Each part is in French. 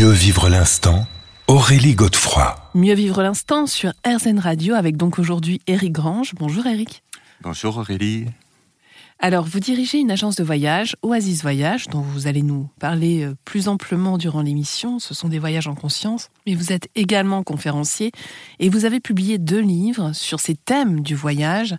Mieux vivre l'instant, Aurélie Godefroy. Mieux vivre l'instant sur RZN Radio avec donc aujourd'hui Eric Grange. Bonjour Eric. Bonjour Aurélie. Alors, vous dirigez une agence de voyage, Oasis Voyage, dont vous allez nous parler euh, plus amplement durant l'émission. Ce sont des voyages en conscience. Mais vous êtes également conférencier et vous avez publié deux livres sur ces thèmes du voyage.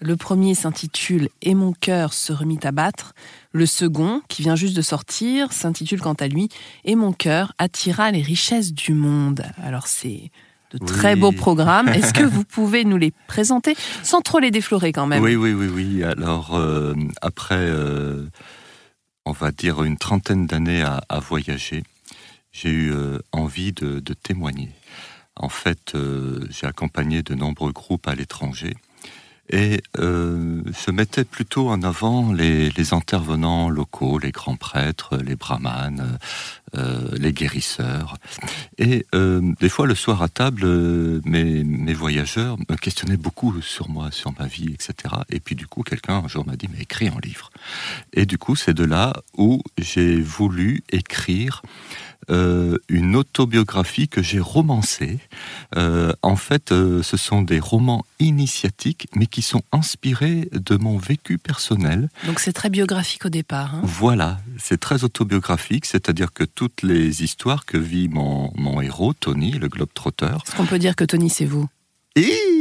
Le premier s'intitule Et mon cœur se remit à battre. Le second, qui vient juste de sortir, s'intitule quant à lui Et mon cœur attira les richesses du monde. Alors c'est de très beaux programmes. Est-ce que vous pouvez nous les présenter sans trop les déflorer quand même? Oui, oui, oui, oui. Alors euh, après, euh, on va dire une trentaine d'années à, voyager, j'ai eu euh, envie de, de, témoigner. En fait, j'ai accompagné de nombreux groupes à l'étranger et euh, se plutôt en avant les, intervenants locaux, les grands prêtres, les brahmanes, euh, les guérisseurs. Et euh, des fois, le soir à table, euh, mes, mes, voyageurs me questionnaient beaucoup sur moi, sur ma vie, etc. Et puis du coup, quelqu'un un jour m'a dit, mais écris un livre. Et du coup, c'est de là où j'ai voulu écrire euh, une autobiographie que j'ai romancée. Euh, en fait, euh, ce sont des romans initiatiques, mais qui sont inspirés de mon vécu personnel. Donc c'est très biographique au départ. Hein voilà, c'est très autobiographique, c'est-à-dire que toutes les histoires que vit mon, mon héros, Tony, le globe trotteur. Est-ce qu'on peut dire que Tony, c'est vous?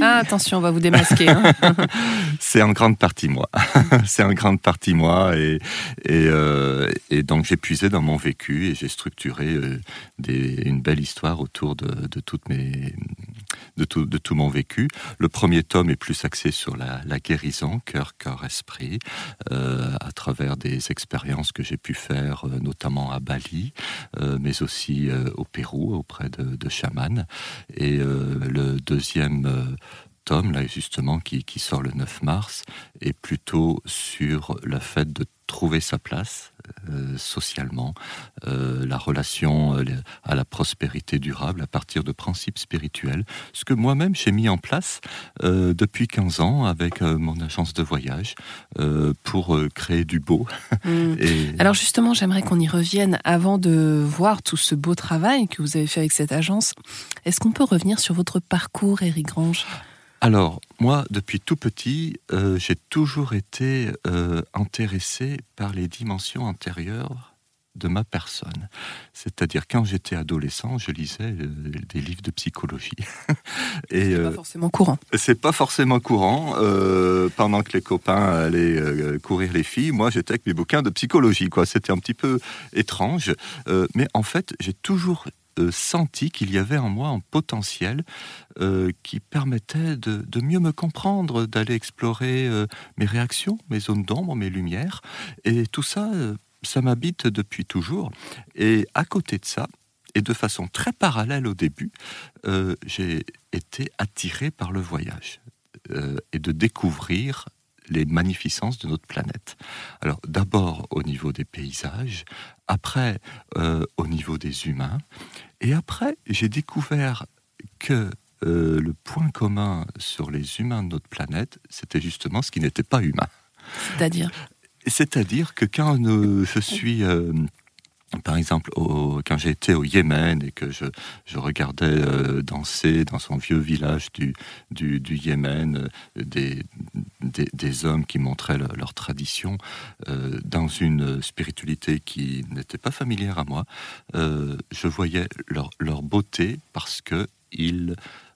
Ah, attention, on va vous démasquer. Hein. c'est en grande partie moi. c'est en grande partie moi. Euh, et donc j'ai puisé dans mon vécu et j'ai structuré euh, une belle histoire autour de, tout, mon vécu. Le premier tome est plus axé sur la, guérison, cœur, corps, esprit, euh, à travers des expériences que j'ai pu faire, notamment à Bali, mais aussi au Pérou, auprès de, de chamans. Et le deuxième tome, là justement, qui, qui, sort le 9 mars, est plutôt sur le fait de trouver sa place euh, socialement, euh, la relation euh, à la prospérité durable à partir de principes spirituels, ce que moi-même j'ai mis en place depuis 15 ans avec mon agence de voyage pour créer du beau. Mmh. Et... Alors justement, j'aimerais qu'on y revienne avant de voir tout ce beau travail que vous avez fait avec cette agence. Est-ce qu'on peut revenir sur votre parcours, Eric Grange? Alors, moi, depuis tout petit, euh, j'ai toujours été euh, intéressé par les dimensions antérieures de ma personne. C'est-à-dire, quand j'étais adolescent, je lisais euh, des livres de psychologie. Et c'est pas forcément courant. C'est pas forcément courant. Pendant que les copains allaient courir les filles, moi, j'étais avec mes bouquins de psychologie. Quoi, c'était un petit peu étrange. mais en fait, j'ai toujours euh, senti qu'il y avait en moi un potentiel euh, qui permettait de, mieux me comprendre, d'aller explorer euh, mes réactions, mes zones d'ombre, mes lumières. Et tout ça, ça m'habite depuis toujours. Et à côté de ça, et de façon très parallèle au début, j'ai été attiré par le voyage et de découvrir les magnificences de notre planète. Alors d'abord au niveau des paysages, après euh, au niveau des humains, et après j'ai découvert que euh, le point commun sur les humains de notre planète, c'était justement ce qui n'était pas humain. C'est-à-dire? C'est-à-dire que quand euh, je suis par exemple, au, quand j'ai été au Yémen et que je, je regardais euh, danser dans son vieux village du, du, du Yémen euh, des, des, des, hommes qui montraient le, leur tradition euh, dans une spiritualité qui n'était pas familière à moi, euh, je voyais leur, leur beauté parce qu'ils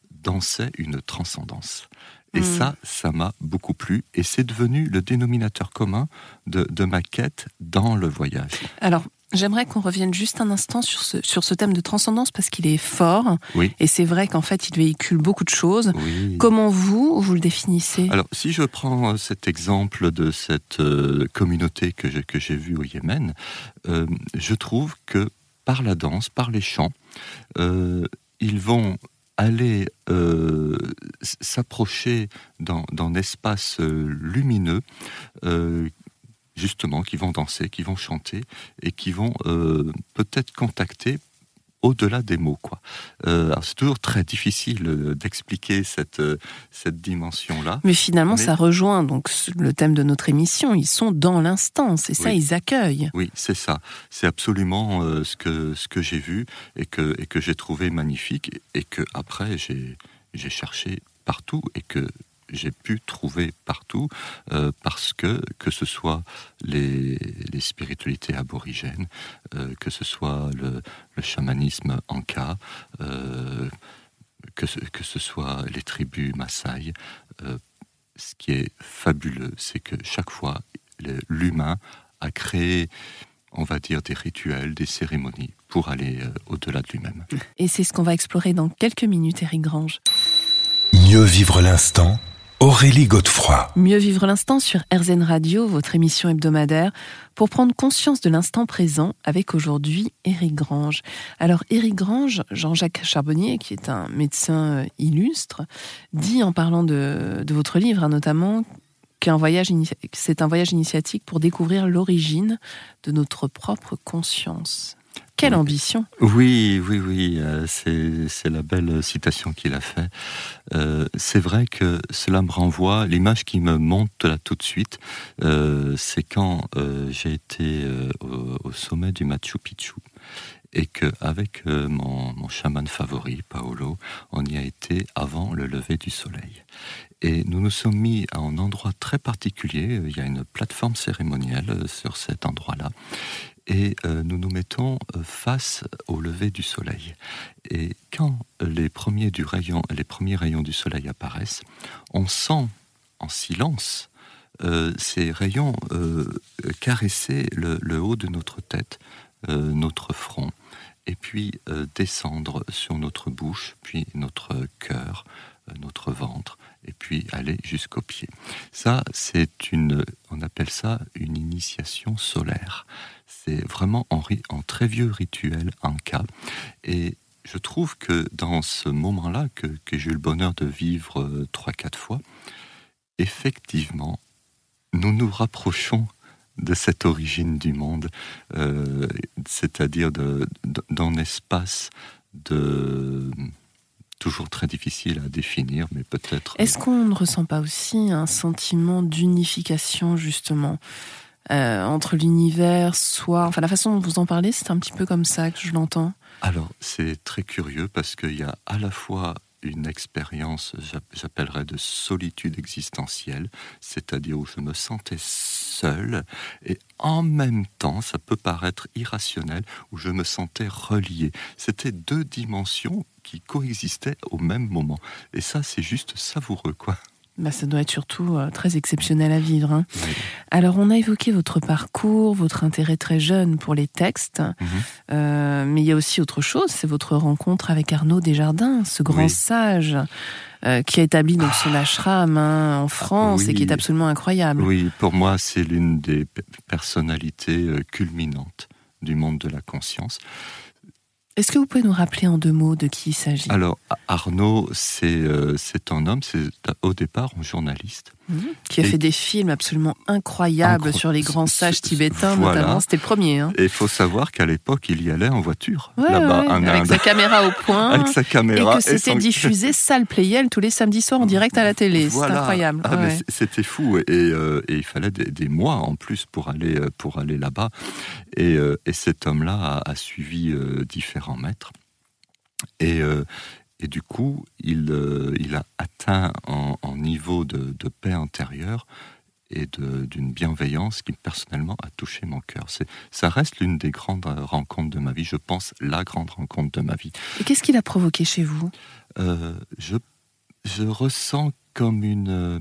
dansaient une transcendance. Et mmh. ça, ça m'a beaucoup plu. Et c'est devenu le dénominateur commun de, de ma quête dans le voyage. Alors, J'aimerais qu'on revienne juste un instant sur ce, sur ce thème de transcendance parce qu'il est fort. Oui. Et c'est vrai qu'en fait, il véhicule beaucoup de choses. Oui. Comment vous, vous le définissez? Alors, si je prends cet exemple de cette euh, communauté que j'ai, que j'ai vue au Yémen, euh, je trouve que par la danse, par les chants, euh, ils vont aller euh, s'approcher dans, dans l'espace euh, lumineux, euh, justement, qui vont danser, qui vont chanter et qui vont euh, peut-être contacter au-delà des mots. Quoi. Euh, c'est toujours très difficile euh, d'expliquer cette, euh, cette dimension-là. Mais finalement, Mais- ça rejoint donc le thème de notre émission. Ils sont dans l'instant, c'est ça, ils accueillent. Oui, c'est ça. C'est absolument euh, ce que, ce que j'ai vu et que, et que j'ai trouvé magnifique et que après j'ai, j'ai cherché partout et que j'ai pu trouver partout euh, parce que que ce soit les, les spiritualités aborigènes, euh, que ce soit le, le chamanisme anka, euh, que, ce, que ce soit les tribus Maasai, euh, ce qui est fabuleux, c'est que chaque fois l'humain a créé, on va dire, des rituels, des cérémonies pour aller euh, au-delà de lui-même. Et c'est ce qu'on va explorer dans quelques minutes, Eric Grange. Mieux vivre l'instant, Aurélie Godefroy. Mieux vivre l'instant sur RZN Radio, votre émission hebdomadaire, pour prendre conscience de l'instant présent avec aujourd'hui Éric Grange. Alors Éric Grange, Jean-Jacques Charbonnier, qui est un médecin euh, illustre, dit en parlant de, de votre livre hein, notamment qu'un c'est un voyage initiatique pour découvrir l'origine de notre propre conscience. Quelle ambition Oui, oui, oui, euh, c'est la belle citation qu'il a fait. Euh, c'est vrai que cela me renvoie, l'image qui me monte là tout de suite, euh, c'est quand euh, j'ai été au, au sommet du Machu Picchu et que avec euh, mon, mon chaman favori, Paolo, on y a été avant le lever du soleil. Et nous nous sommes mis à un endroit très particulier, il y a une plateforme cérémonielle sur cet endroit-là, et euh, nous nous mettons euh, face au lever du soleil. Et quand les premiers, rayons du soleil apparaissent, on sent en silence euh, ces rayons caresser le, haut de notre tête, notre front, et puis descendre sur notre bouche, puis notre cœur, notre ventre, et puis aller jusqu'aux pieds. Ça, c'est une, on appelle ça une initiation solaire. C'est vraiment en, en très vieux rituel inca. Et je trouve que dans ce moment-là, que, j'ai eu le bonheur de vivre euh, trois, quatre fois, effectivement, nous nous rapprochons de cette origine du monde, euh, c'est-à-dire d'un espace de toujours très difficile à définir, mais peut-être. Est-ce qu'on ne ressent pas aussi un sentiment d'unification justement euh, entre l'univers, soit, enfin la façon dont vous en parlez, c'est un petit peu comme ça que je l'entends. Alors, c'est très curieux parce qu'il y a à la fois une expérience, j'app- j'appellerais de solitude existentielle, c'est-à-dire où je me sentais seul, et en même temps, ça peut paraître irrationnel, où je me sentais relié. C'était deux dimensions qui coexistaient au même moment. Et ça, c'est juste savoureux, quoi. Bah, ça doit être surtout euh, très exceptionnel à vivre. hein. Oui. Alors, on a évoqué votre parcours, votre intérêt très jeune pour les textes, Mhm. euh, mais il y a aussi autre chose, c'est votre rencontre avec Arnaud Desjardins, ce grand Oui. sage euh, qui a établi donc son ashram hein, en France et qui est absolument incroyable. Oui, pour moi, c'est l'une des pe- personnalités culminantes du monde de la conscience. Est-ce que vous pouvez nous rappeler en deux mots de qui il s'agit? Alors, Arnaud, euh, c'est un homme, c'est au départ un journaliste. Qui a Et- fait des films absolument incroyables Incro- sur les grands sages tibétains, voilà. notamment. C'était le premier. Hein. Et il faut savoir qu'à l'époque, il y allait en voiture, Ouais, là-bas, ouais, en avec Inde, sa caméra au point. avec sa Et que c'était son- diffusé salle Playel tous les samedis soirs en direct à la télé. C'est Voilà. incroyable. Ah, Ouais. C'était fou et, euh, et il fallait des, des mois en plus pour aller, euh, pour aller là-bas. Et, euh, et cet homme-là a, a suivi euh, différents maîtres. Et, euh, et du coup, il, euh, il a atteint un, un niveau de, de paix intérieure et d'une bienveillance qui personnellement a touché mon cœur. Ça reste l'une des grandes rencontres de ma vie, je pense la grande rencontre de ma vie. Et qu'est-ce qu'il a provoqué chez vous? Euh, je, je ressens comme une, euh,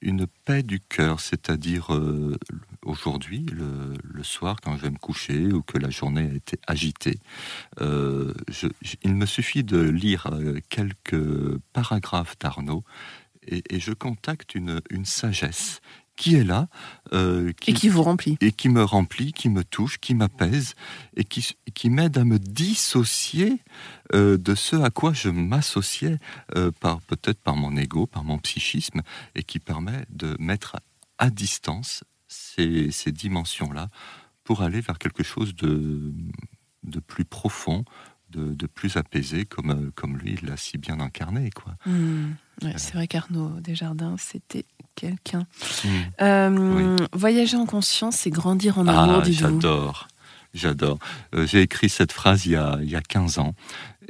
une paix du cœur, c'est-à-dire euh, aujourd'hui, le, soir, quand je vais me coucher ou que la journée a été agitée, euh, il me suffit de lire euh, quelques paragraphes d'Arnaud et, je contacte une, une sagesse qui est là. Euh, qui, et qui vous remplit. Et qui me remplit, qui me touche, qui m'apaise et qui, qui m'aide à me dissocier euh, de ce à quoi je m'associais, euh, par, peut-être par mon ego, par mon psychisme, et qui permet de mettre à distance ces, ces dimensions-là pour aller vers quelque chose de, de plus profond, de, de, plus apaisé, comme, comme lui, il l'a si bien incarné. Quoi. Mmh. c'est vrai qu'Arnaud Desjardins, c'était quelqu'un. Hmm. Euh, voyager en conscience, c'est grandir en amour, ah, J'adore, j'adore. Euh, j'ai écrit cette phrase il y, a, il y, a, 15 ans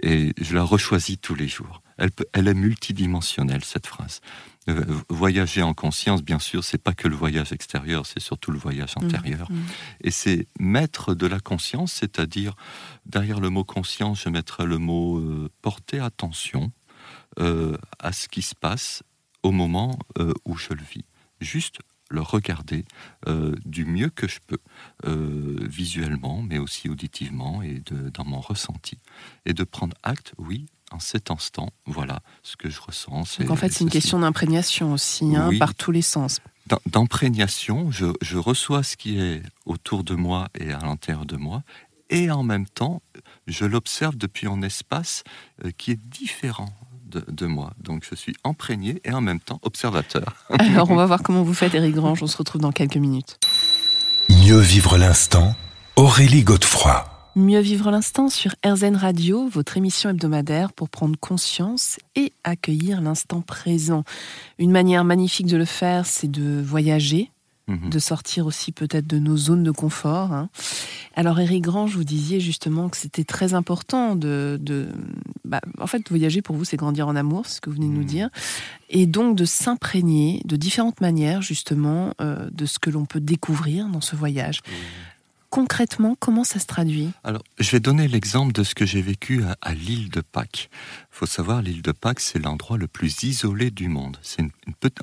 et je la rechoisis tous les jours. Elle, peut, elle est multidimensionnelle, cette phrase. Euh, voyager en conscience, bien sûr, c'est pas que le voyage extérieur, c'est surtout le voyage hmm. intérieur. Hmm. Et c'est mettre de la conscience, c'est-à-dire, derrière le mot conscience, je mettrai le mot porter attention à ce qui se passe au moment euh, où je le vis. Juste le regarder euh, du mieux que je peux, euh, visuellement, mais aussi auditivement et de, dans mon ressenti. Et de prendre acte, oui, en cet instant, voilà ce que je ressens. Donc en fait, c'est une question d'imprégnation aussi, hein, par tous les sens. D'imprégnation, je, je, reçois ce qui est autour de moi et à l'intérieur de moi, et en même temps, je l'observe depuis un espace qui est différent de, moi. Donc je suis imprégné et en même temps observateur. Alors on va voir comment vous faites, Eric Grange. On se retrouve dans quelques minutes. Mieux vivre l'instant, Aurélie Godefroy. Mieux vivre l'instant sur RZN Radio, votre émission hebdomadaire pour prendre conscience et accueillir l'instant présent. Une manière magnifique de le faire, c'est de voyager, Mhm. de sortir aussi peut-être de nos zones de confort. Hein. Alors Eric Grange, vous disiez justement que c'était très important de... bah, en fait, voyager pour vous, c'est grandir en amour, c'est ce que vous venez de nous mhm. dire, et donc de s'imprégner de différentes manières justement euh, de ce que l'on peut découvrir dans ce voyage. Concrètement, comment ça se traduit? Alors, je vais donner l'exemple de ce que j'ai vécu à, l'île de Pâques. Il faut savoir, l'île de Pâques, c'est l'endroit le plus isolé du monde. C'est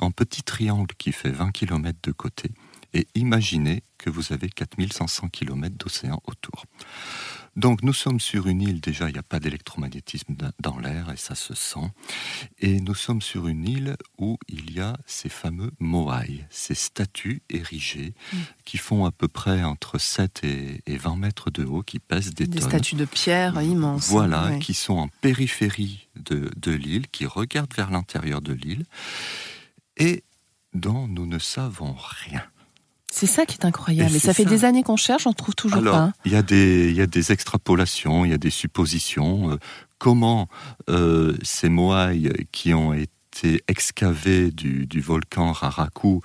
un petit triangle qui fait 20 km de côté et imaginez que vous avez 4500 km d'océan autour. Donc nous sommes sur une île, déjà il n'y a pas d'électromagnétisme dans l'air et ça se sent. Et nous sommes sur une île où il y a ces fameux moai, ces statues érigées mm. qui font à peu près entre 7 et, 20 mètres de haut, qui pèsent des, des statues de pierre immenses. Voilà, qui sont en périphérie de, de l'île, qui regardent vers l'intérieur de l'île et dont nous ne savons rien. C'est ça qui est incroyable. Et, ça fait des années qu'on cherche, on ne trouve toujours pas. Il y, a des, il y a des extrapolations, il y a des suppositions. Euh, comment euh, ces moailles qui ont été excavées du, du, volcan Raraku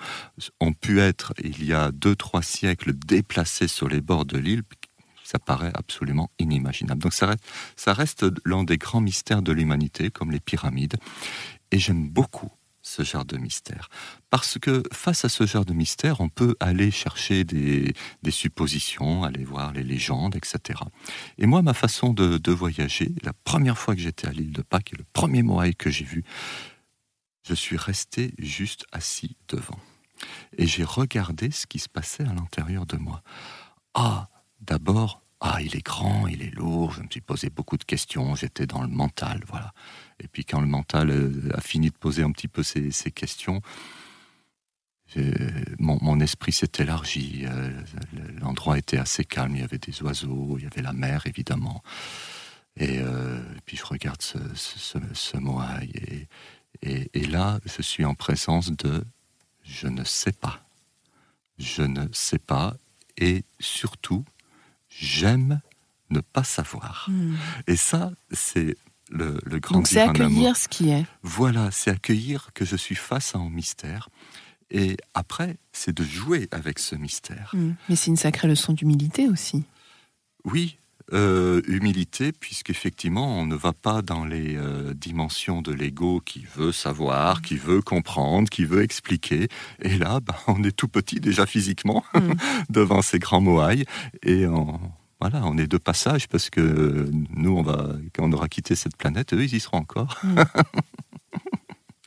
ont pu être, il y a deux, trois siècles, déplacées sur les bords de l'île? Ça paraît absolument inimaginable. Donc ça reste, ça reste l'un des grands mystères de l'humanité, comme les pyramides. Et j'aime beaucoup ce genre de mystère. Parce que face à ce genre de mystère, on peut aller chercher des, suppositions, aller voir les légendes, etc. Et moi, ma façon de, voyager, la première fois que j'étais à l'île de Pâques, et le premier Moai que j'ai vu, je suis resté juste assis devant. Et j'ai regardé ce qui se passait à l'intérieur de moi. Ah, d'abord, ah, il est grand, il est lourd, je me suis posé beaucoup de questions, j'étais dans le mental, voilà. Et puis quand le mental euh, a fini de poser un petit peu ces, questions, mon, esprit s'est élargi, euh, l'endroit était assez calme, il y avait des oiseaux, il y avait la mer évidemment. Et, euh, puis je regarde ce, ce, moaï et là je suis en présence de je ne sais pas. Je ne sais pas et surtout j'aime ne pas savoir. Hmm. Et ça, c'est le, le grand Donc c'est accueillir ce qui est. Voilà, c'est accueillir que je suis face à un mystère. Et après, c'est de jouer avec ce mystère. Hmm. Mais c'est une sacrée leçon d'humilité aussi. Oui, euh, humilité, puisqu'effectivement, on ne va pas dans les euh, dimensions de l'ego qui veut savoir, qui veut comprendre, qui veut expliquer. Et là, ben, on est tout petit déjà physiquement hmm. devant ces grands moailles. Et on, voilà, on est de passage parce que nous, on va, quand on aura quitté cette planète, eux, ils y seront encore. Hmm.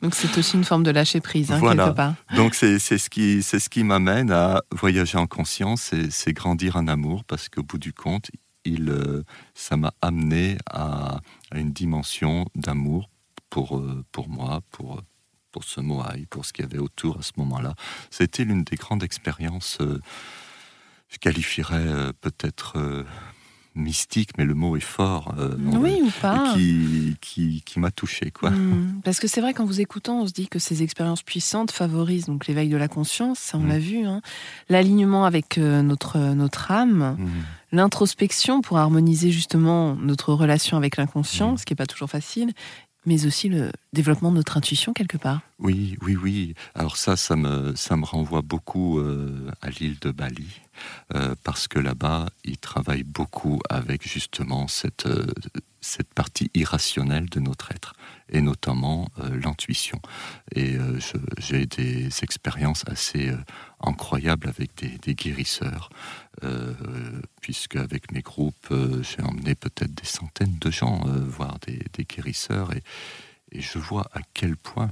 Donc c'est aussi une forme de lâcher prise, hein, Voilà. quelque part. Donc c'est ce qui, c'est ce qui m'amène à voyager en conscience, et c'est grandir en amour, parce qu'au bout du compte, il, euh, ça m'a amené à, à une dimension d'amour pour, euh, pour moi, pour, pour ce Moai, pour ce qu'il y avait autour à ce moment-là. C'était l'une des grandes expériences, euh, je qualifierais euh, peut-être euh, mystique, mais le mot est fort, Oui ou pas qui, qui, qui m'a touché. Quoi. Hmm, Parce que c'est vrai qu'en vous écoutant, on se dit que ces expériences puissantes favorisent donc l'éveil de la conscience, ça on Mm. l'a vu, hein. l'alignement avec notre, notre âme, Mhm. L'introspection pour harmoniser justement notre relation avec l'inconscient, ce qui n'est pas toujours facile, mais aussi le développement de notre intuition quelque part. Oui, oui, oui. Alors ça, ça me, ça me renvoie beaucoup euh, à l'île de Bali, euh, parce que là-bas, ils travaillent beaucoup avec justement cette, euh, cette partie irrationnelle de notre être, et notamment l'intuition. Et j'ai des expériences assez incroyables avec des, des guérisseurs, puisque avec mes groupes, euh, j'ai emmené peut-être des centaines de gens euh, voir des, des guérisseurs, et, je vois à quel point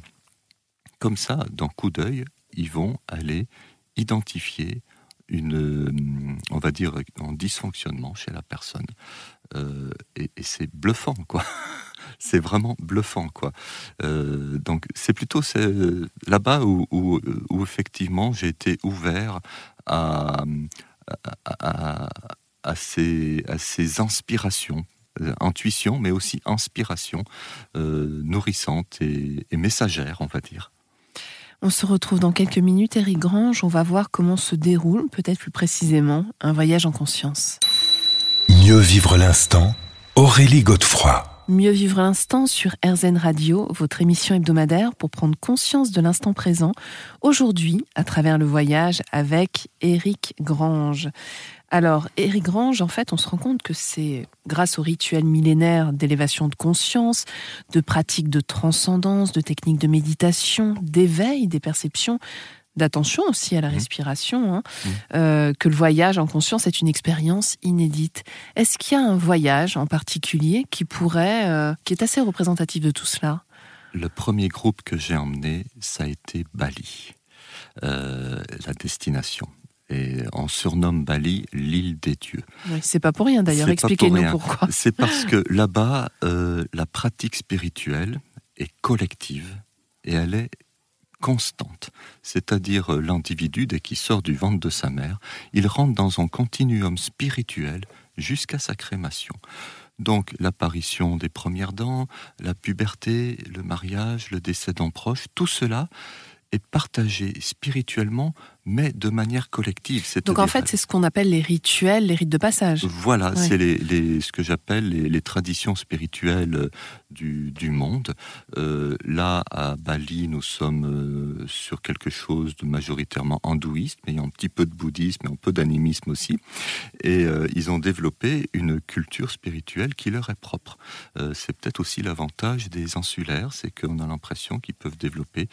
comme ça, d'un coup d'œil, ils vont aller identifier une, euh, on va dire, un dysfonctionnement chez la personne. Euh, et c'est bluffant, quoi. c'est vraiment bluffant, quoi. Euh, donc c'est plutôt là-bas où effectivement j'ai été ouvert à, à, à- ces inspirations. euh, Intuition, mais aussi inspiration euh, nourrissante et, et messagère, on va dire. On se retrouve dans quelques minutes, Eric Grange, on va voir comment se déroule, peut-être plus précisément, un voyage en conscience. Mieux vivre l'instant, Aurélie Godefroy. Mieux vivre l'instant sur RZN Radio, votre émission hebdomadaire pour prendre conscience de l'instant présent, aujourd'hui à travers le voyage avec Éric Grange. Alors, Éric Grange, en fait, on se rend compte que c'est grâce aux rituels millénaires d'élévation de conscience, de pratiques de transcendance, de techniques de méditation, d'éveil des perceptions, d'attention aussi à la Mhm. respiration, hein, Mhm. euh, que le voyage en conscience est une expérience inédite. Est-ce qu'il y a un voyage en particulier qui pourrait, euh, qui est assez représentatif de tout cela? Le premier groupe que j'ai emmené, ça a été Bali, euh, la destination. Et on surnomme Bali l'île des dieux. Oui, C'est pas pour rien d'ailleurs. Pour Expliquez-nous rien. pourquoi. C'est parce que là-bas, la pratique spirituelle est collective et elle est constante. C'est-à-dire euh, l'individu, dès qu'il sort du ventre de sa mère, il rentre dans un continuum spirituel jusqu'à sa crémation. Donc l'apparition des premières dents, la puberté, le mariage, le décès d'un proche, tout cela est partagé spirituellement, mais de manière collective. Donc en fait, c'est ce qu'on appelle les rituels, les rites de passage. voilà, Ouais. c'est les, les- ce que j'appelle les, les traditions spirituelles euh, du, du monde. Euh, là, à Bali, nous sommes euh, sur quelque chose de majoritairement hindouiste, mais il y a un petit peu de bouddhisme et un peu d'animisme aussi. Et euh, ils ont développé une culture spirituelle qui leur est propre. Euh, c'est peut-être aussi l'avantage des insulaires, c'est qu'on a l'impression qu'ils peuvent développer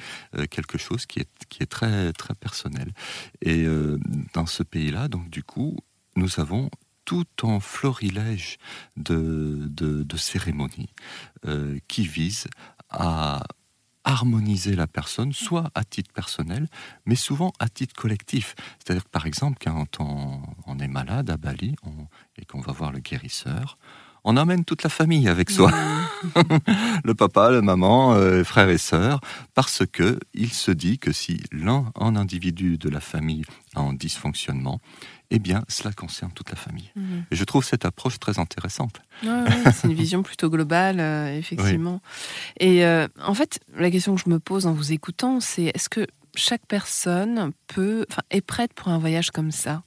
quelque chose qui est, qui est très, très personnel. Et euh, dans ce pays-là, donc du coup, nous avons tout un florilège de, de, cérémonies euh, qui visent à harmoniser la personne, soit à titre personnel, mais souvent à titre collectif. C'est-à-dire que par exemple, quand on, est malade à Bali et qu'on va voir le guérisseur, on emmène toute la famille avec soi le papa, la maman, euh, frères et sœurs, parce que il se dit que si l'un un individu de la famille a un dysfonctionnement, eh bien, cela concerne toute la famille. Mhm. Et je trouve cette approche très intéressante. C'est une vision plutôt globale, euh, effectivement. Et euh, en fait, la question que je me pose en vous écoutant, c'est est-ce que chaque personne peut, est prête pour un voyage comme ça?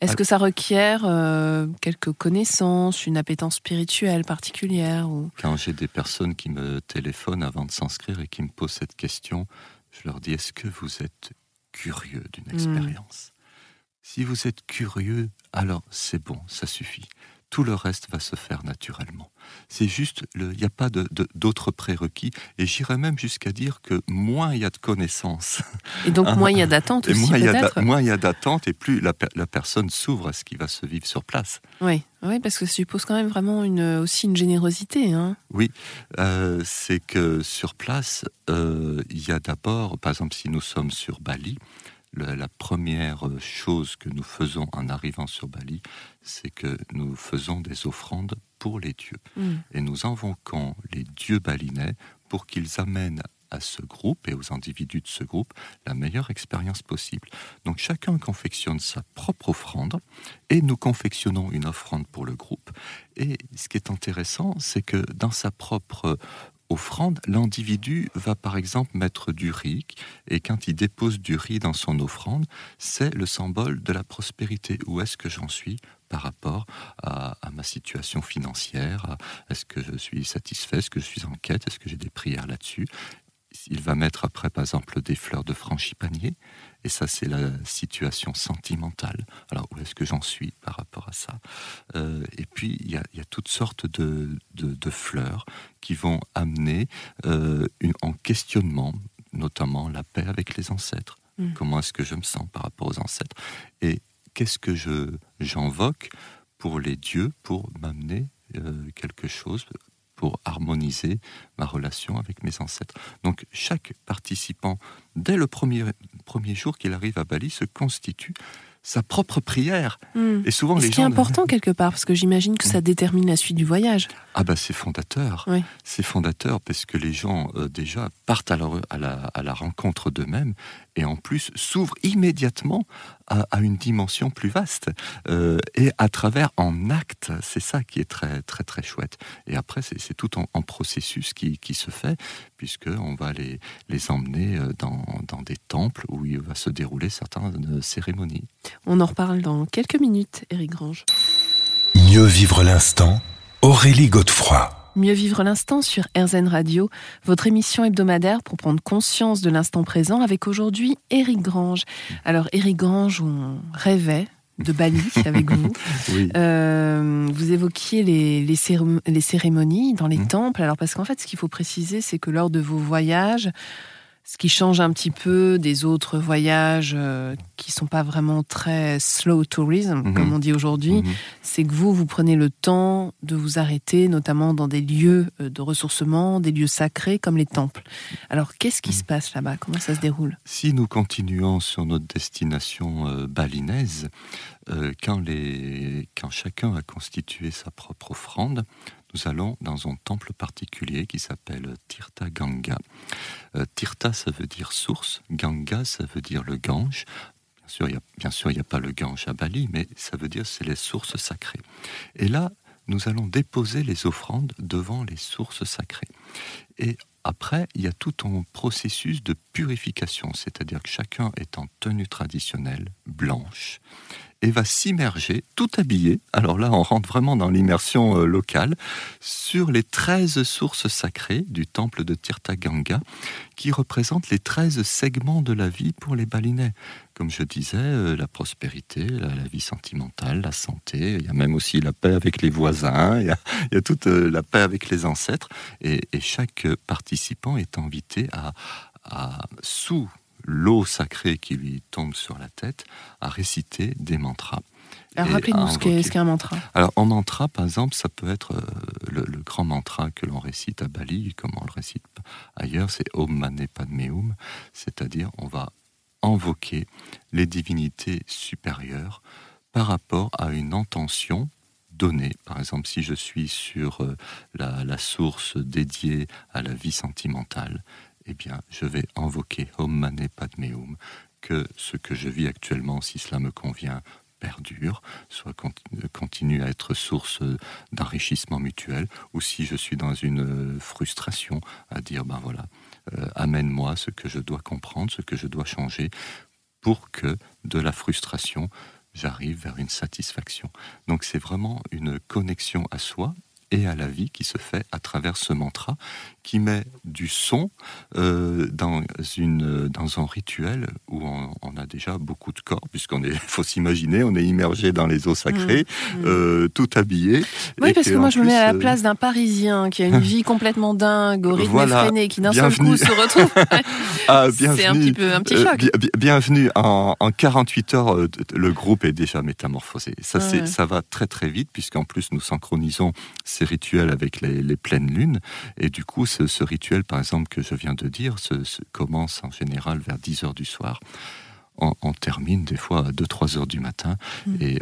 Est-ce que ça requiert euh, quelques connaissances, une appétence spirituelle particulière ou... Quand j'ai des personnes qui me téléphonent avant de s'inscrire et qui me posent cette question, je leur dis est-ce que vous êtes curieux d'une expérience? Si vous êtes curieux, alors c'est bon, ça suffit. Tout le reste va se faire naturellement. C'est juste, il n'y a pas d'autres prérequis. Et j'irais même jusqu'à dire que moins il y a de connaissances. Et donc moins il y a d'attente aussi, moins il y a d'attente et plus la, personne s'ouvre à ce qui va se vivre sur place. Oui, oui parce que ça suppose quand même vraiment une, aussi une générosité. Hein. Oui, euh, c'est que sur place, euh, il y a d'abord, par exemple, si nous sommes sur Bali, la première chose que nous faisons en arrivant sur Bali, c'est que nous faisons des offrandes pour les dieux. Mm. Et nous invoquons les dieux balinais pour qu'ils amènent à ce groupe et aux individus de ce groupe la meilleure expérience possible. Donc chacun confectionne sa propre offrande et nous confectionnons une offrande pour le groupe. Et ce qui est intéressant, c'est que dans sa propre offrande, l'individu va par exemple mettre du riz, et quand il dépose du riz dans son offrande, c'est le symbole de la prospérité. Où est-ce que j'en suis par rapport à, ma situation financière? Est-ce que je suis satisfait? Est-ce que je suis en quête? Est-ce que j'ai des prières là-dessus? Il va mettre après, par exemple, des fleurs de frangipanier. Et ça, c'est la situation sentimentale. Alors, où est-ce que j'en suis par rapport à ça? Euh, Et puis, il y, a, toutes sortes de, fleurs qui vont amener euh, en questionnement, notamment la paix avec les ancêtres. Mm. Comment est-ce que je me sens par rapport aux ancêtres? Et qu'est-ce que je, j'invoque pour les dieux pour m'amener euh, quelque chose pour harmoniser ma relation avec mes ancêtres. Donc chaque participant, dès le premier, premier jour qu'il arrive à Bali, se constitue sa propre prière. Hmm. Et souvent, les gens. C'est important quelque part, parce que j'imagine que ça hmm. détermine la suite du voyage. Ah bah c'est fondateur. C'est fondateur parce que les gens euh, déjà partent à, la, à la, rencontre d'eux-mêmes et en plus s'ouvrent immédiatement à, une dimension plus vaste euh, et à travers en acte. C'est ça qui est très très très chouette. Et après c'est tout en, processus qui, qui, se fait puisque on va les, les emmener euh, dans, dans des temples où il va se dérouler certaines cérémonies. On en reparle dans quelques minutes, Eric Grange. Mieux vivre l'instant, Aurélie Godefroy. Mieux vivre l'instant sur RZN Radio, votre émission hebdomadaire pour prendre conscience de l'instant présent avec aujourd'hui Éric Grange. Alors Éric Grange, on rêvait de Bali avec vous. Euh, vous évoquiez les, les, cérémonies dans les mmh. temples. Alors parce qu'en fait, ce qu'il faut préciser, c'est que lors de vos voyages, ce qui change un petit peu des autres voyages euh, qui sont pas vraiment très slow tourism, mhm. comme on dit aujourd'hui, mhm. c'est que vous, vous prenez le temps de vous arrêter, notamment dans des lieux euh, de ressourcement, des lieux sacrés comme les temples. Alors, qu'est-ce qui mhm. se passe là-bas? Comment ça se déroule? Si nous continuons sur notre destination euh, balinaise, quand, les, quand chacun a constitué sa propre offrande, nous allons dans un temple particulier qui s'appelle Tirtha Ganga. Euh, Tirtha, ça veut dire source, Ganga, ça veut dire le Gange. Bien sûr, il n'y a, a pas le Gange à Bali, mais ça veut dire c'est les sources sacrées. Et là, nous allons déposer les offrandes devant les sources sacrées. Et après, il y a tout un processus de purification, c'est-à-dire que chacun est en tenue traditionnelle, blanche, et va s'immerger, tout habillé, alors là on rentre vraiment dans l'immersion euh, locale, sur les 13 sources sacrées du temple de Tirthaganga, qui représentent les 13 segments de la vie pour les balinais. Comme je disais, euh, la prospérité, la, vie sentimentale, la santé, il y a même aussi la paix avec les voisins, il y a, toute euh, la paix avec les ancêtres, et, chaque participant est invité à, à sous l'eau sacrée qui lui tombe sur la tête, à réciter des mantras. Rappelez-nous ce qu'est un mantra. Alors, en mantra, par exemple, ça peut être euh, le, grand mantra que l'on récite à Bali, comme on le récite ailleurs, c'est Om Mane Padme Hum, c'est-à-dire on va invoquer les divinités supérieures par rapport à une intention donnée. Par exemple, si je suis sur euh, la source dédiée à la vie sentimentale, eh bien, je vais invoquer Om Mane Padme Hum, que ce que je vis actuellement, si cela me convient, perdure, soit continue à être source d'enrichissement mutuel, ou si je suis dans une frustration, à dire, ben voilà, euh, amène-moi ce que je dois comprendre, ce que je dois changer, pour que de la frustration, j'arrive vers une satisfaction. Donc c'est vraiment une connexion à soi, et à la vie qui se fait à travers ce mantra qui met du son euh, dans, une, dans un rituel où on, a déjà beaucoup de corps, puisqu'on est, faut s'imaginer, on est immergé dans les eaux sacrées, mmh, mmh. Euh, tout habillé. Oui, parce que moi je me mets à la euh, place d'un Parisien qui a une vie complètement dingue, au rythme effréné, qui d'un seul coup se retrouve. ah, C'est un petit peu un petit choc. bienvenue en, en, 48 heures, le groupe est déjà métamorphosé. Ça, c'est ça va très très vite, puisqu'en plus nous synchronisons ces rituels avec les, les pleines lunes, et du coup ce, rituel, par exemple, que je viens de dire, se, commence en général vers 10 heures du soir. On, termine des fois à 2-3 heures du matin mm. et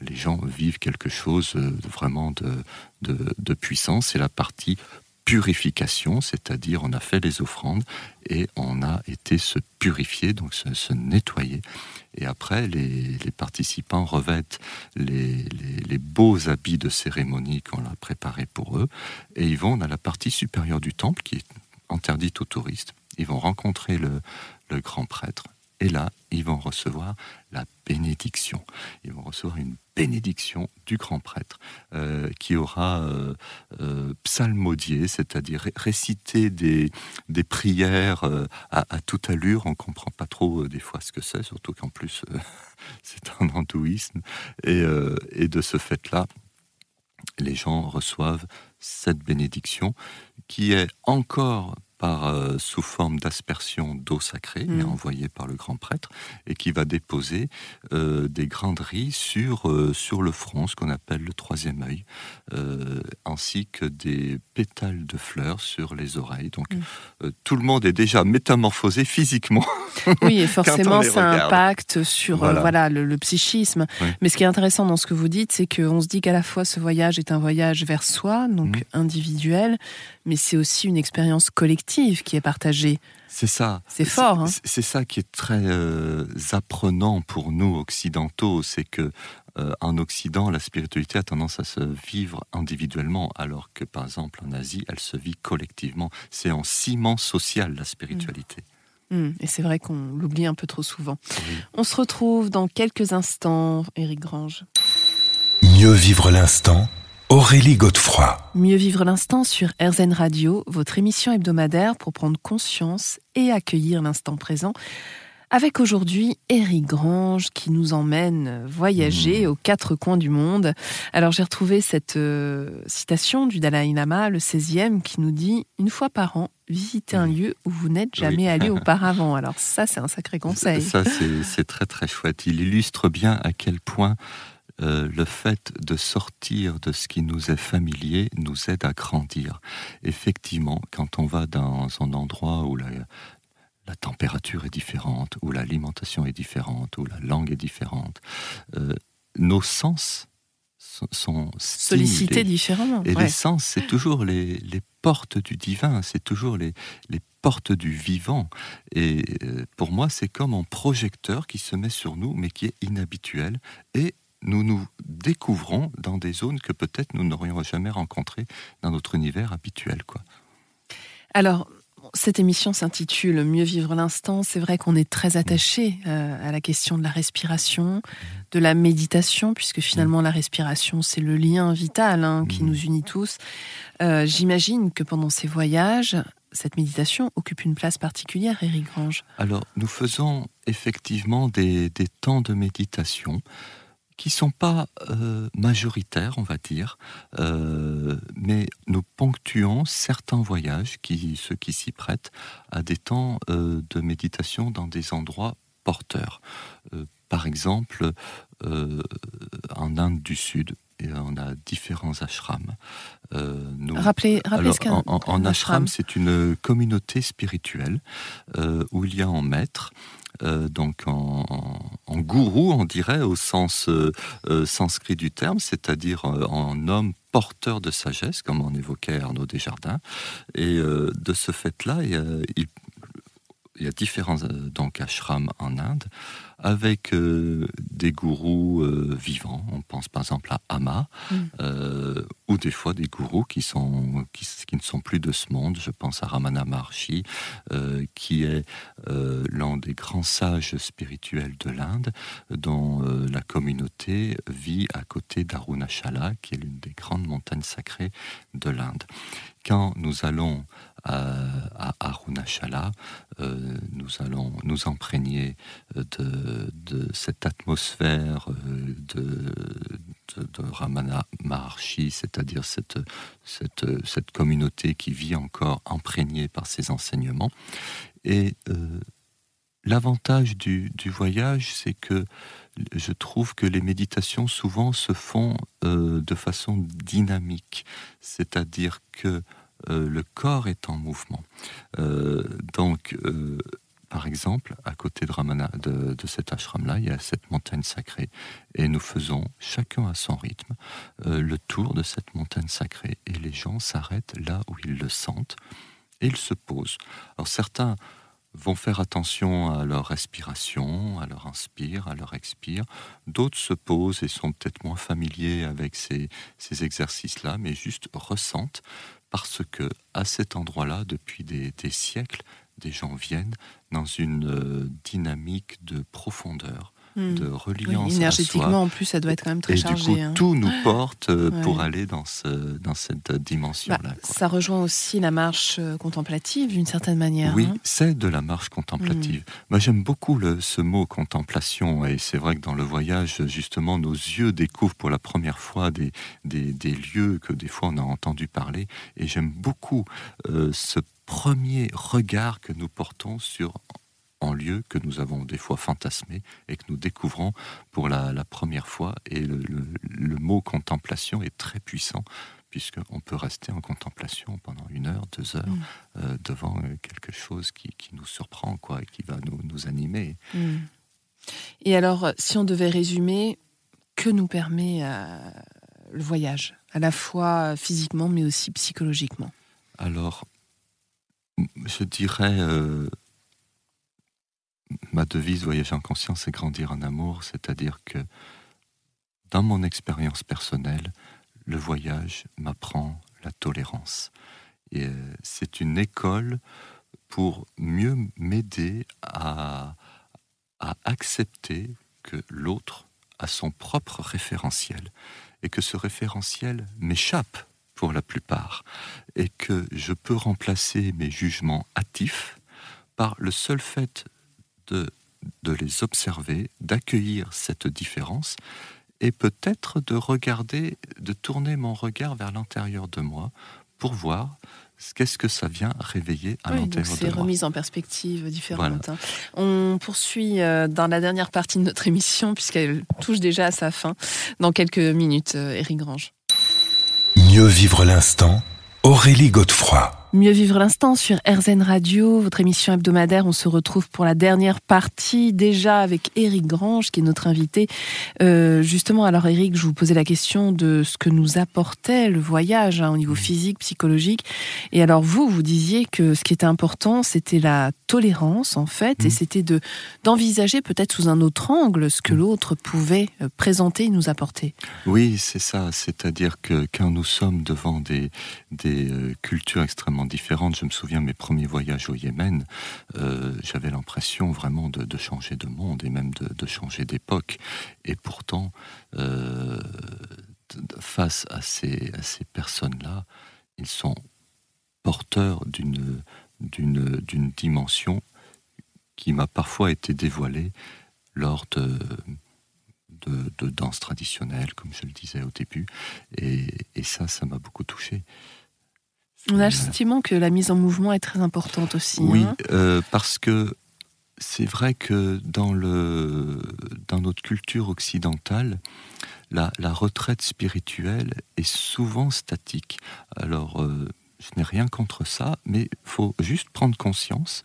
les gens vivent quelque chose euh, vraiment de, de puissance. C'est la partie purification, c'est-à-dire on a fait les offrandes et on a été se purifier, donc se, nettoyer. Et après, les, participants revêtent les, beaux habits de cérémonie qu'on a préparés pour eux et ils vont dans la partie supérieure du temple qui est interdite aux touristes. Ils vont rencontrer le grand prêtre et là, ils vont recevoir la bénédiction. Ils vont recevoir une bénédiction du grand prêtre euh, qui aura euh, euh, psalmodié, c'est-à-dire récité des, des prières à, toute allure. On comprend pas trop des fois ce que c'est, surtout qu'en plus c'est un hindouisme. Et de ce fait-là, les gens reçoivent cette bénédiction qui est encore euh, sous forme d'aspersion d'eau sacrée, mais mm. envoyée par le grand prêtre, et qui va déposer euh, des granderies sur, euh, sur le front, ce qu'on appelle le troisième œil, ainsi que des pétales de fleurs sur les oreilles. Donc mm. tout le monde est déjà métamorphosé physiquement. Oui, et forcément, ça impacte sur voilà. le, psychisme. Mais ce qui est intéressant dans ce que vous dites, c'est qu'on se dit qu'à la fois ce voyage est un voyage vers soi, donc mm. individuel, mais c'est aussi une expérience collective qui est partagée. C'est ça. C'est fort. Hein. c'est ça qui est très euh, apprenant pour nous occidentaux, c'est que euh, en Occident, la spiritualité a tendance à se vivre individuellement, alors que par exemple en Asie, elle se vit collectivement. C'est en ciment social la spiritualité. Mmh. Mmh. Et c'est vrai qu'on l'oublie un peu trop souvent. On se retrouve dans quelques instants, Éric Grange. Mieux vivre l'instant Aurélie Godefroy. Mieux vivre l'instant sur RZN Radio, votre émission hebdomadaire pour prendre conscience et accueillir l'instant présent. Avec aujourd'hui Éric Grange qui nous emmène voyager mmh. aux quatre coins du monde. Alors j'ai retrouvé cette euh, citation du Dalai Lama, le 16e, qui nous dit Une fois par an, visitez un lieu où vous n'êtes jamais allé auparavant. Alors ça, c'est un sacré conseil. Ça, c'est très très chouette. Il illustre bien à quel point euh, le fait de sortir de ce qui nous est familier nous aide à grandir. Effectivement, quand on va dans un endroit où la, température est différente, où l'alimentation est différente, où la langue est différente, euh, nos sens sont, sollicités différemment. Et les sens, c'est toujours les, portes du divin, c'est toujours les, les portes du vivant. Et euh, pour moi, c'est comme un projecteur qui se met sur nous, mais qui est inhabituel. Et nous nous découvrons dans des zones que peut-être nous n'aurions jamais rencontrées dans notre univers habituel. Quoi. Alors, cette émission s'intitule Mieux vivre l'instant. C'est vrai qu'on est très attaché euh, à la question de la respiration, de la méditation, puisque finalement la respiration, c'est le lien vital hein, qui nous unit tous. Euh, j'imagine que pendant ces voyages, cette méditation occupe une place particulière, Éric Grange. Alors, nous faisons effectivement des, des temps de méditation qui sont pas euh, majoritaires, on va dire, euh, mais nous ponctuons certains voyages, qui, ceux qui s'y prêtent, à des temps euh, de méditation dans des endroits porteurs. par exemple, en Inde du Sud, on a différents ashrams. nous, rappelez, rappelez ce qu'un en, ashram, c'est une communauté spirituelle où il y a un maître euh, donc en, gourou, on dirait, au sens euh, euh, sanskrit du terme, c'est-à-dire en homme porteur de sagesse, comme on évoquait Arnaud Desjardins. Et de ce fait-là, il, il y a différents donc ashrams en Inde avec euh, des gourous euh, vivants. On pense par exemple à Ama, mm. euh, ou des fois des gourous qui, sont, qui, qui, ne sont plus de ce monde. Je pense à Ramana Maharshi, qui est l'un des grands sages spirituels de l'Inde, dont la communauté vit à côté d'Arunachala, qui est l'une des grandes montagnes sacrées de l'Inde. Quand nous allons à, Arunachala, nous allons nous imprégner de de, cette atmosphère euh, de, de, Ramana Maharshi, c'est-à-dire cette, cette, communauté qui vit encore imprégnée par ses enseignements. Et euh, l'avantage du, voyage, c'est que je trouve que les méditations souvent se font euh, de façon dynamique, c'est-à-dire que le corps est en mouvement. donc, par exemple, à côté de, Ramana, de, cet ashram-là, il y a cette montagne sacrée. Et nous faisons, chacun à son rythme, euh, le tour de cette montagne sacrée. Et les gens s'arrêtent là où ils le sentent et ils se posent. Alors certains vont faire attention à leur respiration, à leur inspire, à leur expire. D'autres se posent et sont peut-être moins familiers avec ces, ces exercices-là, mais juste ressentent parce que à cet endroit-là, depuis des, des siècles, des gens viennent dans une euh, dynamique de profondeur, hmm. de reliance. énergétiquement, en plus, ça doit être quand même très chargé. Hein. tout nous porte euh, pour aller dans, ce, dans cette dimension-là. Bah, ça rejoint aussi la marche euh, contemplative, d'une certaine manière. Oui, hein. c'est de la marche contemplative. Moi, j'aime beaucoup le, ce mot contemplation, et c'est vrai que dans le voyage, justement, nos yeux découvrent pour la première fois des, des, des lieux que des fois on a entendu parler, et j'aime beaucoup ce premier regard que nous portons sur un lieu que nous avons des fois fantasmé et que nous découvrons pour la, première fois. Et le, mot contemplation est très puissant puisqu'on peut rester en contemplation pendant une heure, deux heures, mm. euh, devant euh, quelque chose qui, nous surprend quoi, et qui va nous, animer. Mm. Et alors, si on devait résumer, que nous permet euh, le voyage, à la fois physiquement mais aussi psychologiquement? Alors, je dirais, euh, ma devise voyager en conscience et grandir en amour, c'est-à-dire que dans mon expérience personnelle, le voyage m'apprend la tolérance. Et euh, c'est une école pour mieux m'aider à, à accepter que l'autre a son propre référentiel et que ce référentiel m'échappe pour la plupart, et que je peux remplacer mes jugements hâtifs par le seul fait de, de les observer, d'accueillir cette différence, et peut-être de regarder, de tourner mon regard vers l'intérieur de moi pour voir qu'est-ce que ça vient réveiller à l'intérieur de moi. C'est remise en perspective différente. Hein. On poursuit euh, dans la dernière partie de notre émission, puisqu'elle touche déjà à sa fin, dans quelques minutes, Eric euh, Grange. Mieux vivre l'instant, Aurélie Godefroy. Mieux vivre l'instant sur RZN Radio, votre émission hebdomadaire. On se retrouve pour la dernière partie, déjà avec Eric Grange, qui est notre invité. Euh, justement, alors Eric, je vous posais la question de ce que nous apportait le voyage hein, au niveau physique, psychologique. Et alors vous, vous disiez que ce qui était important, c'était la tolérance, en fait, et mmh. c'était de d'envisager peut-être sous un autre angle ce que mmh. l'autre pouvait euh, présenter et nous apporter. Oui, c'est ça. C'est-à-dire que quand nous sommes devant des, des euh, cultures extrêmement différentes. Je me souviens mes premiers voyages au Yémen, euh, j'avais l'impression vraiment de, changer de monde et même de, changer d'époque. Et pourtant, euh, face à ces, personnes-là, ils sont porteurs d'une dimension qui m'a parfois été dévoilée lors de, de, de, danse traditionnelle, comme je le disais au début. Et ça, ça m'a beaucoup touché. On a le sentiment que la mise en mouvement est très importante aussi. Oui, hein. euh, parce que c'est vrai que dans, le, dans notre culture occidentale, la, retraite spirituelle est souvent statique. Alors, euh, je n'ai rien contre ça, mais il faut juste prendre conscience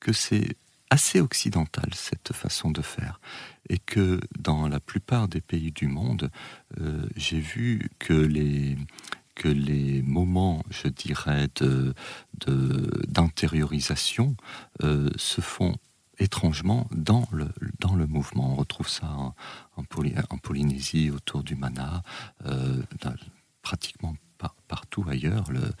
que c'est assez occidental cette façon de faire et que dans la plupart des pays du monde, euh, j'ai vu que les que les moments, je dirais, de, d'intériorisation se font étrangement dans le, dans le mouvement. On retrouve ça en, Polynésie autour du mana, pratiquement partout ailleurs. Le,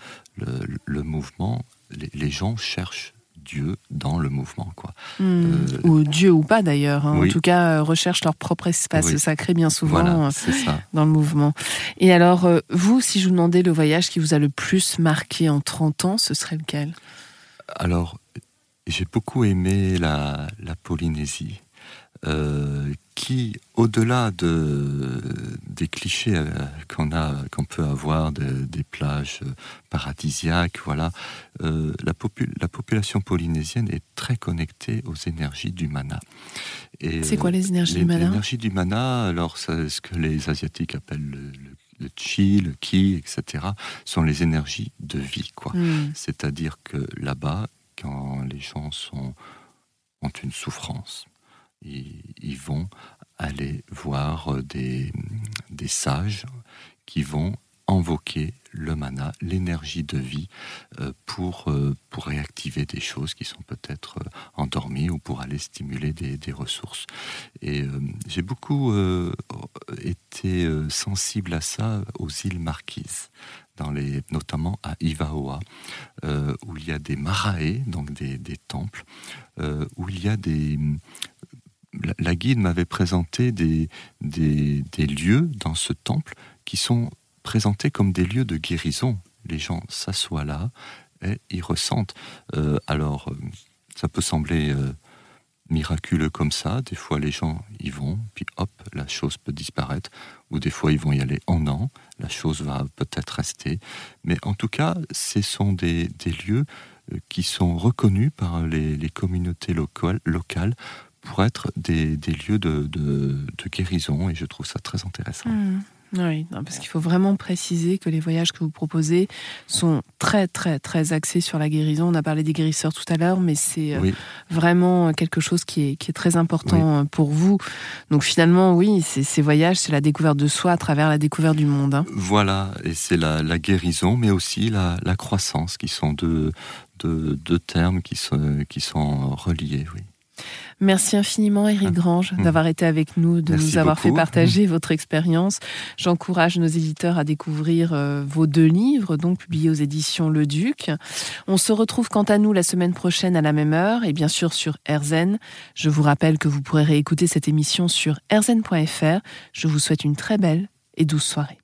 le, mouvement, les, gens cherchent Dieu dans le mouvement. Quoi. Hmm. Euh, ou Dieu ou pas d'ailleurs. Hein. En tout cas, euh, recherchent leur propre espace sacré bien souvent euh, dans le mouvement. Et alors, vous, si je vous demandais le voyage qui vous a le plus marqué en 30 ans, ce serait lequel? Alors, j'ai beaucoup aimé la, la Polynésie. Euh, qui, au-delà de, des clichés euh, qu'on a, qu'on peut avoir des plages euh, paradisiaques, voilà, la, la, population polynésienne est très connectée aux énergies du mana. C'est quoi les énergies du mana? L'énergie du mana, alors c'est ce que les asiatiques appellent le, chi, le ki, etc., sont les énergies de vie, quoi. Hmm. C'est-à-dire que là-bas, quand les gens sont, ont une souffrance, ils, vont aller voir euh, des, sages qui vont invoquer le mana, l'énergie de vie, euh, pour, euh, pour réactiver des choses qui sont peut-être endormies ou pour aller stimuler des, ressources. Et j'ai beaucoup été sensible à ça aux îles Marquises, dans les, notamment à Ivaoa, où il y a des marae, donc des, des temples, où il y a des, la, guide m'avait présenté des, des, lieux dans ce temple qui sont présentés comme des lieux de guérison. Les gens s'assoient là et ils ressentent. Euh, alors, euh, ça peut sembler euh, miraculeux comme ça. Des fois, les gens y vont, puis hop, la chose peut disparaître. Ou des fois, ils vont y aller en an. La chose va peut-être rester. Mais en tout cas, ce sont des, lieux qui sont reconnus par les, les communautés locales pour être des, des lieux de, de, guérison et je trouve ça très intéressant. Mmh. Oui, parce qu'il faut vraiment préciser que les voyages que vous proposez sont très très très axés sur la guérison. On a parlé des guérisseurs tout à l'heure, mais c'est euh, vraiment quelque chose qui est, qui est très important pour vous. Donc finalement, oui, ces voyages, c'est la découverte de soi à travers la découverte du monde. Hein. Voilà, et c'est la, la, guérison, mais aussi la, la croissance, qui sont deux, deux, deux termes qui sont, qui sont reliés. Oui. Merci infiniment, Eric ah. Grange, mmh. d'avoir été avec nous, de nous avoir fait partager mmh. votre expérience. J'encourage nos éditeurs à découvrir euh, vos deux livres, donc publiés aux éditions Le Duc. On se retrouve quant à nous la semaine prochaine à la même heure et bien sûr sur RZN. Je vous rappelle que vous pourrez réécouter cette émission sur rzn.fr. Je vous souhaite une très belle et douce soirée.